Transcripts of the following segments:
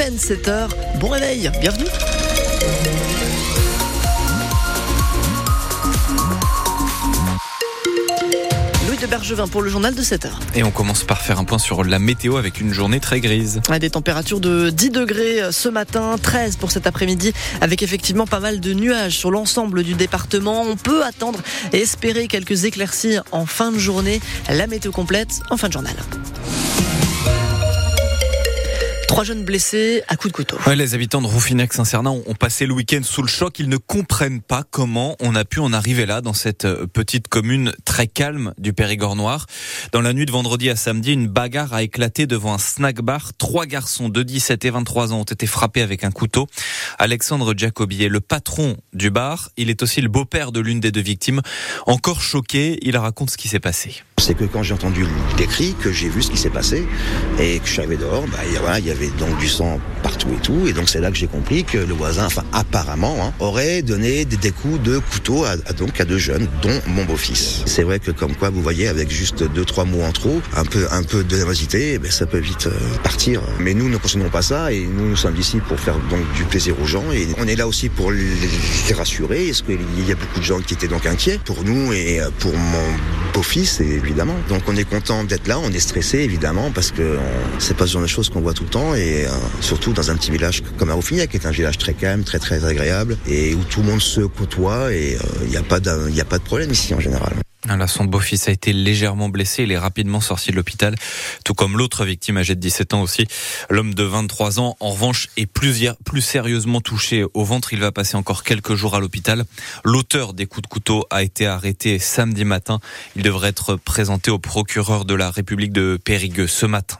peine 7 heures. Bon réveil, bienvenue. Louis de Bergevin pour le journal de 7 heures. Et on commence par faire un point sur la météo avec une journée très grise. Des températures de 10 degrés ce matin, 13 pour cet après-midi, avec effectivement pas mal de nuages sur l'ensemble du département. On peut attendre et espérer quelques éclaircies en fin de journée. La météo complète en fin de journal. Trois jeunes blessés à coups de couteau. Les habitants de Rouffinac-Saint-Cernin ont ont passé le week-end sous le choc. Ils ne comprennent pas comment on a pu en arriver là, dans cette euh, petite commune très calme du Périgord noir. Dans la nuit de vendredi à samedi, une bagarre a éclaté devant un snack bar. Trois garçons de 17 et 23 ans ont été frappés avec un couteau. Alexandre Jacobi est le patron du bar. Il est aussi le beau-père de l'une des deux victimes. Encore choqué, il raconte ce qui s'est passé. C'est que quand j'ai entendu les cris, que j'ai vu ce qui s'est passé, et que je suis arrivé dehors, bah, il y avait donc du sang partout et tout, et donc c'est là que j'ai compris que le voisin, enfin apparemment, hein, aurait donné des, des coups de couteau à, donc à deux jeunes, dont mon beau-fils. C'est vrai que comme quoi, vous voyez, avec juste deux trois mots en trop, un peu un peu de nervosité, ben, ça peut vite euh, partir. Mais nous ne consommons pas ça, et nous nous sommes ici pour faire donc du plaisir aux gens, et on est là aussi pour les, les rassurer. Est-ce qu'il y a beaucoup de gens qui étaient donc inquiets pour nous et euh, pour mon beau-fils, évidemment. Donc on est content d'être là, on est stressé évidemment parce que c'est pas ce genre de choses qu'on voit tout le temps et euh, surtout dans un petit village comme Aroufignac qui est un village très calme, très très agréable et où tout le monde se côtoie et euh, il n'y a pas y a pas de problème ici en général. Là, son beau-fils a été légèrement blessé. Il est rapidement sorti de l'hôpital, tout comme l'autre victime âgée de 17 ans aussi. L'homme de 23 ans, en revanche, est plus, plus sérieusement touché au ventre. Il va passer encore quelques jours à l'hôpital. L'auteur des coups de couteau a été arrêté samedi matin. Il devrait être présenté au procureur de la République de Périgueux ce matin.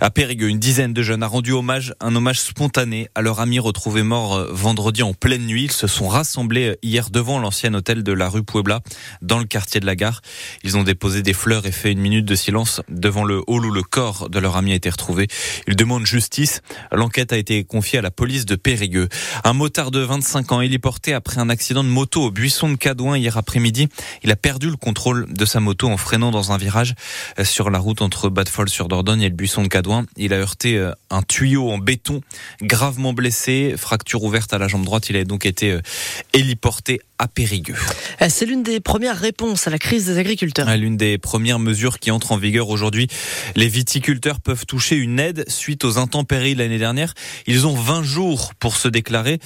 À Périgueux, une dizaine de jeunes a rendu hommage, un hommage spontané à leur ami retrouvé mort euh, vendredi en pleine nuit. Ils se sont rassemblés euh, hier devant l'ancien hôtel de la rue Puebla, dans le quartier de la gare. Ils ont déposé des fleurs et fait une minute de silence devant le hall où le corps de leur ami a été retrouvé. Ils demandent justice. L'enquête a été confiée à la police de Périgueux. Un motard de 25 ans, il est porté après un accident de moto au buisson de Cadouin hier après-midi. Il a perdu le contrôle de sa moto en freinant dans un virage euh, sur la route entre Badfol sur Dordogne et le buisson de Cadouin. Il a heurté euh, un tuyau en béton, gravement blessé, fracture ouverte à la jambe droite. Il a donc été euh, héliporté à Périgueux. Euh, C'est l'une des premières réponses à la crise des agriculteurs. L'une des premières mesures qui entre en vigueur aujourd'hui, les viticulteurs peuvent toucher une aide suite aux intempéries l'année dernière. Ils ont 20 jours pour se déclarer.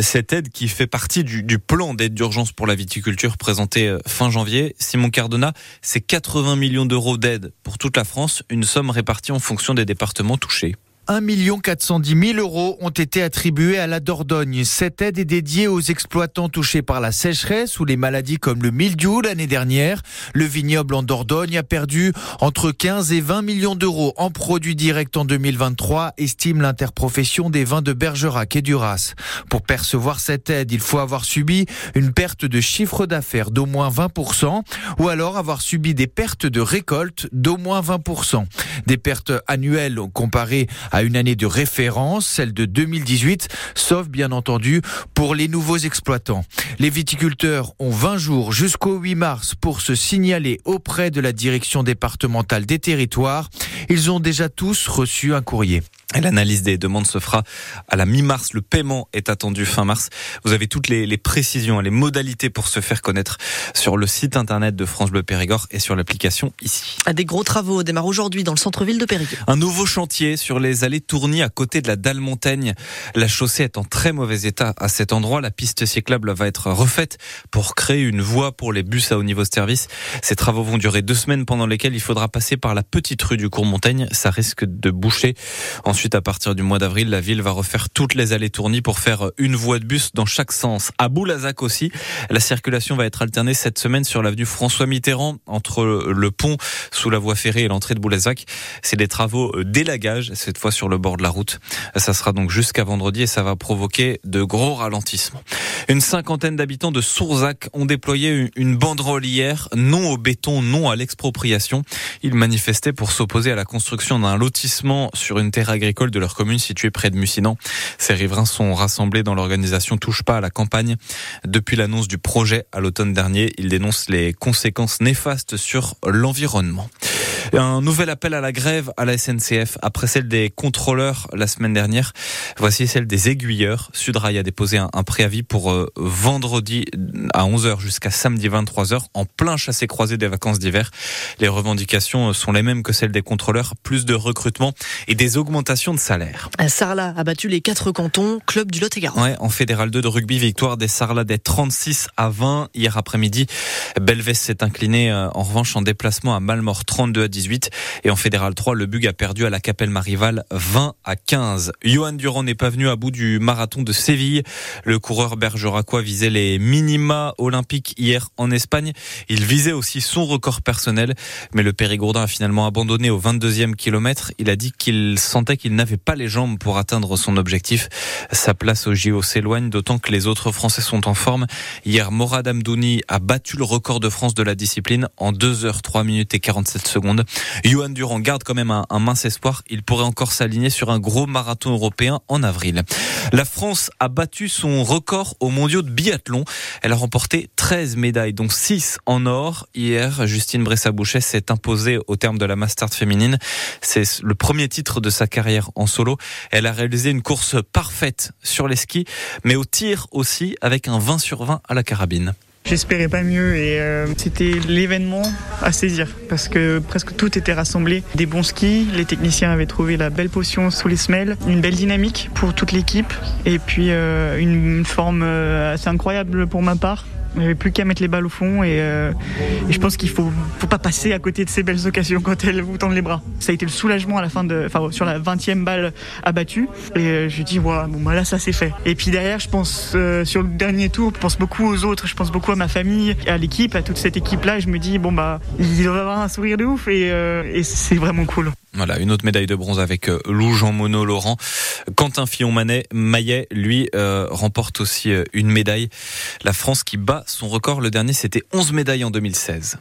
Cette aide qui fait partie du, du plan d'aide d'urgence pour la viticulture présenté fin janvier. Simon Cardona, c'est 80 millions d'euros d'aide pour toute la France, une somme répartie en fonction des départements touchés. 1 410 000 euros ont été attribués à la Dordogne. Cette aide est dédiée aux exploitants touchés par la sécheresse ou les maladies comme le mildiou l'année dernière. Le vignoble en Dordogne a perdu entre 15 et 20 millions d'euros en produits directs en 2023, estime l'interprofession des vins de Bergerac et Duras. Pour percevoir cette aide, il faut avoir subi une perte de chiffre d'affaires d'au moins 20% ou alors avoir subi des pertes de récolte d'au moins 20%. Des pertes annuelles comparées à une année de référence, celle de 2018, sauf bien entendu pour les nouveaux exploitants. Les viticulteurs ont 20 jours jusqu'au 8 mars pour se signaler auprès de la direction départementale des territoires. Ils ont déjà tous reçu un courrier. Et L'analyse des demandes se fera à la mi-mars. Le paiement est attendu fin mars. Vous avez toutes les, les précisions, les modalités pour se faire connaître sur le site internet de France Bleu Périgord et sur l'application ici. Des gros travaux démarrent aujourd'hui dans le centre-ville de Périgueux. Un nouveau chantier sur les allées Tourny à côté de la dalle Montaigne. La chaussée est en très mauvais état à cet endroit. La piste cyclable va être refaite pour créer une voie pour les bus à haut niveau de service. Ces travaux vont durer deux semaines pendant lesquelles il faudra passer par la petite rue du Cours Montaigne. Ça risque de boucher. Ensuite, à partir du mois d'avril, la ville va refaire toutes les allées Tourny pour faire une voie de bus dans chaque sens. À Boulazac aussi, la circulation va être alternée cette semaine sur l'avenue François Mitterrand entre le pont sous la voie ferrée et l'entrée de Boulazac. C'est des travaux d'élagage, cette fois sur le bord de la route. Ça sera donc jusqu'à vendredi et ça va provoquer de gros ralentissements. Une cinquantaine d'habitants de Sourzac ont déployé une banderole hier, non au béton, non à l'expropriation. Ils manifestaient pour s'opposer à la construction d'un lotissement sur une terre agricole de leur commune située près de Mussinan. Ces riverains sont rassemblés dans l'organisation Touche pas à la campagne. Depuis l'annonce du projet à l'automne dernier, ils dénoncent les conséquences néfastes sur l'environnement. Un nouvel appel à la grève à la SNCF après celle des contrôleurs la semaine dernière. Voici celle des aiguilleurs. Sudrail a déposé un, préavis pour euh, vendredi à 11h jusqu'à samedi 23h en plein chassé-croisé des vacances d'hiver. Les revendications sont les mêmes que celles des contrôleurs, plus de recrutement et des augmentations de salaire. Sarlat a battu les quatre cantons, club du Lot-et-Garonne. Ouais, en fédéral 2 de rugby, victoire des des 36 à 20 hier après-midi. Belvès s'est incliné euh, en revanche en déplacement à Malmort 32 à 18 et en fédéral 3, le Bug a perdu à la Capelle Marival 20 à 15. Johan Durand n'est pas venu à bout du marathon de Séville. Le coureur bergeracois visait les minima olympiques hier en Espagne. Il visait aussi son record personnel, mais le Périgourdin a finalement abandonné au 22e kilomètre. Il a dit qu'il sentait qu'il n'avait pas les jambes pour atteindre son objectif. Sa place au JO s'éloigne, d'autant que les autres Français sont en forme. Hier, Morad Amdouni a battu le record de France de la discipline en 2 h 3 minutes et 47 secondes. Johan Durand garde quand même un, mince espoir. Il pourrait encore s'aligner sur un gros marathon européen en avril. La France a battu son record au mondiaux de biathlon. Elle a remporté 13 médailles, dont 6 en or. Hier, Justine Bressa-Boucher s'est imposée au terme de la Mastart féminine. C'est le premier titre de sa carrière en solo. Elle a réalisé une course parfaite sur les skis, mais au tir aussi, avec un 20 sur 20 à la carabine. J'espérais pas mieux et euh, c'était l'événement à saisir parce que presque tout était rassemblé. Des bons skis, les techniciens avaient trouvé la belle potion sous les semelles, une belle dynamique pour toute l'équipe et puis euh, une forme euh, assez incroyable pour ma part. Il n'y avait plus qu'à mettre les balles au fond et, euh, et je pense qu'il faut, faut pas passer à côté de ces belles occasions quand elles vous tendent les bras. Ça a été le soulagement à la fin de, enfin sur la 20e balle abattue et euh, je dis voilà bon bah là ça c'est fait. Et puis derrière je pense euh, sur le dernier tour, je pense beaucoup aux autres, je pense beaucoup à ma famille, à l'équipe, à toute cette équipe là et je me dis bon bah il doit avoir un sourire de ouf et, euh, et c'est vraiment cool. Voilà, une autre médaille de bronze avec euh, Lou Jean Monod Laurent. Quentin Fillon-Manet, Maillet, lui, euh, remporte aussi euh, une médaille. La France qui bat son record, le dernier c'était 11 médailles en 2016.